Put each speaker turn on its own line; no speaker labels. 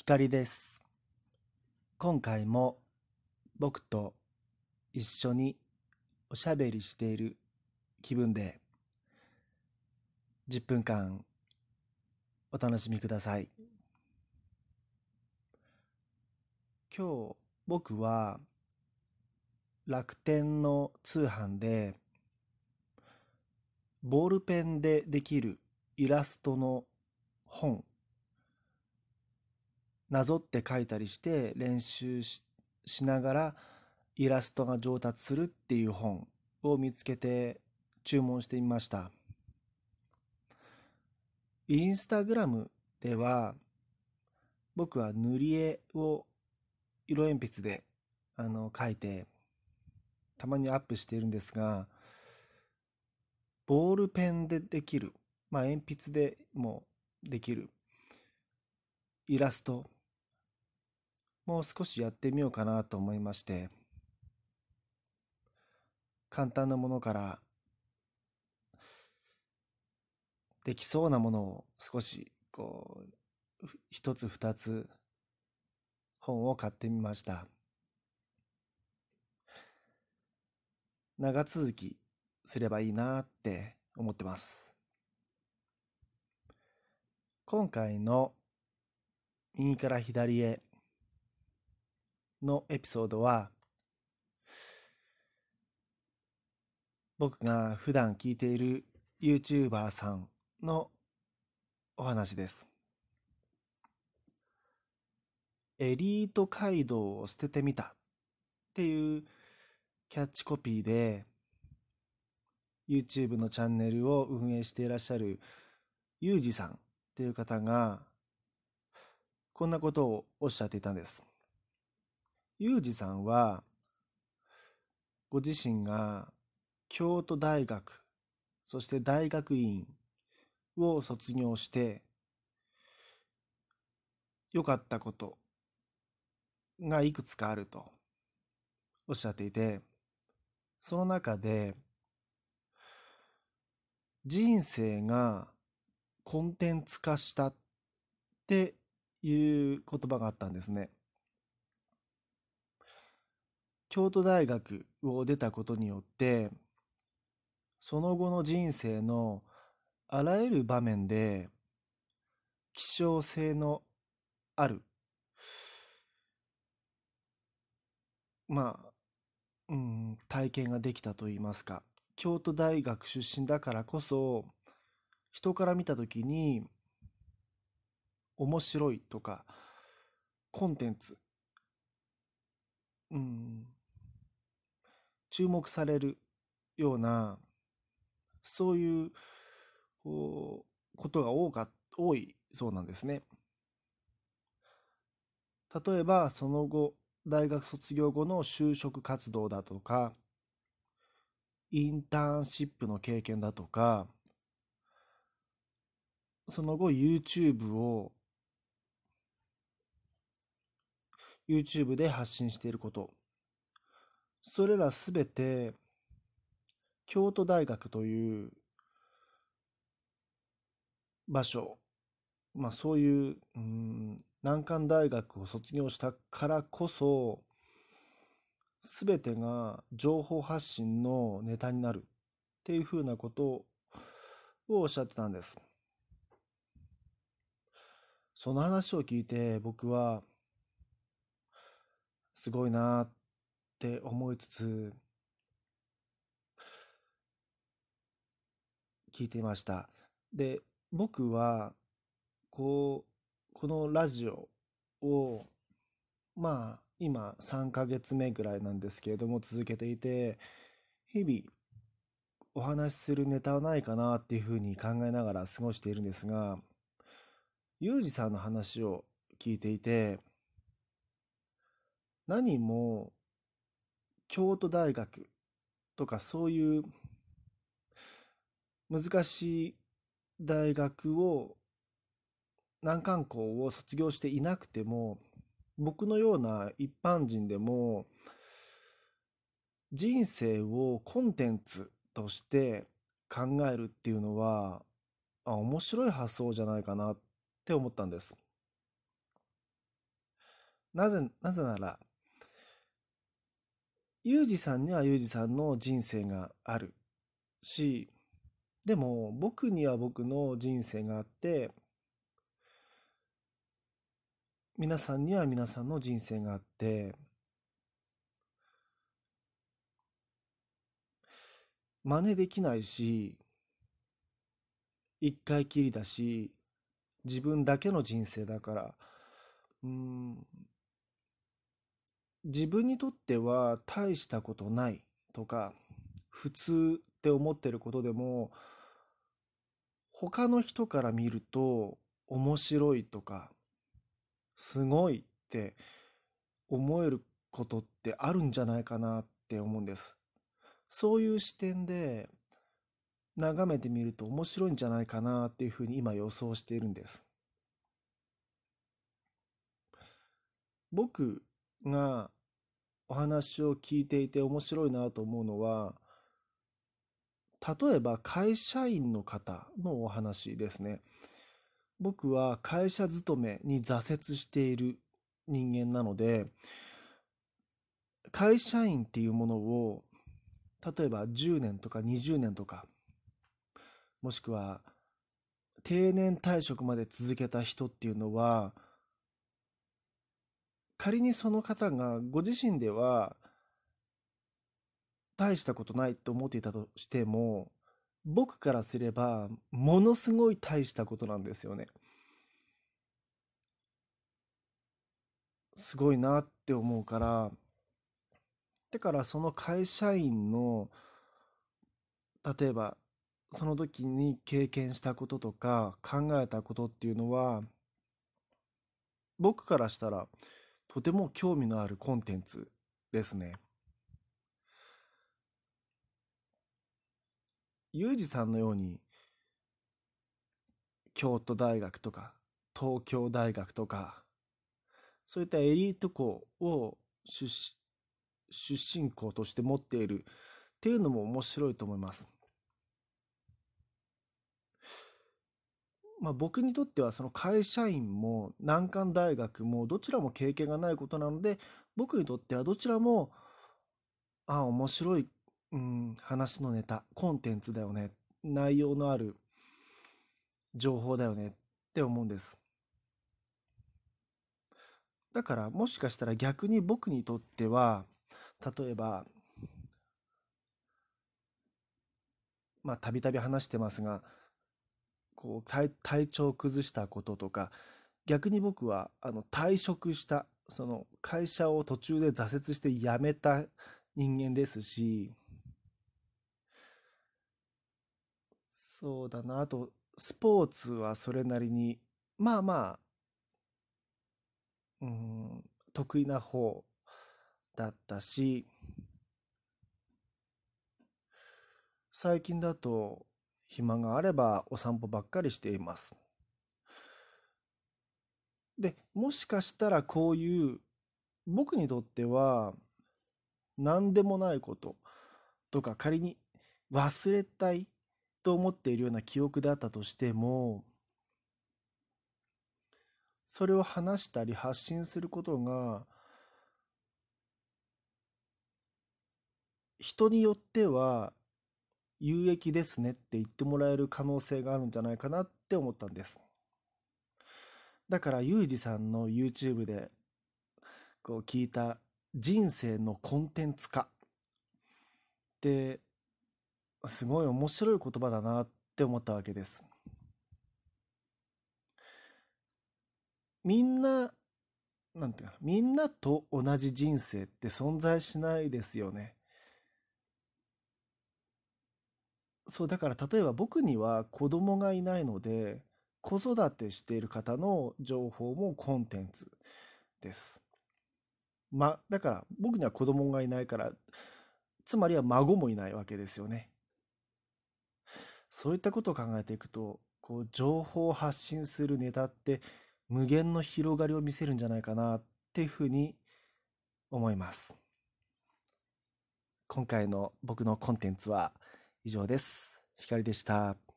光です。今回も僕と一緒におしゃべりしている気分で10分間お楽しみください。今日僕は楽天の通販でボールペンでできるイラストの本なぞって書いたりして練習ししながらイラストが上達するっていう本を見つけて注文してみました。インスタグラムでは僕は塗り絵を色鉛筆であの描いてたまにアップしているんですがボールペンでできる、まあ、鉛筆でもできるイラストもう少しやってみようかなと思いまして簡単なものからできそうなものを少しこう一つ二つ本を買ってみました。長続きすればいいなって思ってます。今回の右から左へのエピソードは僕が普段聞いている YouTuber さんのお話です。エリート街道を捨ててみたっていうキャッチコピーで YouTube のチャンネルを運営していらっしゃるユージさんっていう方がこんなことをおっしゃっていたんです。ユージさんはご自身が京都大学そして大学院を卒業して良かったことがいくつかあるとおっしゃっていてその中で人生がコンテンツ化したっていう言葉があったんですね。京都大学を出たことによってその後の人生のあらゆる場面で希少性のあるまあ、うん、体験ができたといいますか京都大学出身だからこそ人から見た時に面白いとかコンテンツうん注目されるようなそういうこうことが多か多いそうなんですね。例えばその後大学卒業後の就職活動だとかインターンシップの経験だとかその後 YouTube を YouTube で発信していることそれらすべて京都大学という場所まあそういう、うん、難関大学を卒業したからこそすべてが情報発信のネタになるっていうふうなことをおっしゃってたんです。その話を聞いて僕はすごいなって思いつつ聞いていました。で、僕はこう、このラジオをまあ今3ヶ月目ぐらいなんですけれども続けていて日々お話しするネタはないかなっていうふうに考えながら過ごしているんですがユージさんの話を聞いていて何も京都大学とかそういう難しい大学を難関校を卒業していなくても僕のような一般人でも人生をコンテンツとして考えるっていうのはあ面白い発想じゃないかなって思ったんです。なぜ、なぜなら、ユージさんにはユージさんの人生があるし、でも僕には僕の人生があって、皆さんには皆さんの人生があって、真似できないし、一回きりだし、自分だけの人生だから、うん、自分にとっては大したことないとか、普通って思ってることでも、他の人から見ると面白いとか、すごいって思えることってあるんじゃないかなって思うんです。そういう視点で眺めてみると面白いんじゃないかなっていうふうに今予想しているんです。僕がお話を聞いていて面白いなと思うのは、例えば会社員の方のお話ですね。僕は会社勤めに挫折している人間なので、会社員っていうものを例えば10年とか20年とか、もしくは定年退職まで続けた人っていうのは、仮にその方がご自身では大したことないと思っていたとしても、僕からすればものすごい大したことなんですよね。すごいなって思うから、だからその会社員の例えばその時に経験したこととか考えたことっていうのは僕からしたらとても興味のあるコンテンツですね。ユージさんのように京都大学とか東京大学とかそういったエリート校を出出身校として持っているっていうのも面白いと思います。まあ、僕にとってはその会社員も難関大学もどちらも経験がないことなので僕にとってはどちらもああ面白い、うん、話のネタコンテンツだよね内容のある情報だよねって思うんです。だからもしかしたら逆に僕にとっては例えば、まあ、たびたび話してますが、こう体、体調を崩したこととか、逆に僕は、あの、退職した、その、会社を途中で挫折して辞めた人間ですし、そうだな、あと、スポーツはそれなりに、まあまあ、うん、得意な方だったし、最近だと暇があればお散歩ばっかりしています。で、もしかしたらこういう僕にとっては何でもないこととか仮に忘れたいと思っているような記憶であったとしてもそれを話したり発信することが人によっては有益ですねって言ってもらえる可能性があるんじゃないかなって思ったんです。だからユージさんの YouTube でこう聞いた人生のコンテンツ化ってすごい面白い言葉だなって思ったわけです。みんな、なんていうかみんなと同じ人生って存在しないですよね。そう、だから例えば僕には子供がいないので、子育てしている方の情報もコンテンツです。ま、だから僕には子供がいないから、つまりは孫もいないわけですよね。そういったことを考えていくと、こう情報を発信するネタって無限の広がりを見せるんじゃないかなっていうふうに思います。今回の僕のコンテンツは以上です。光でした。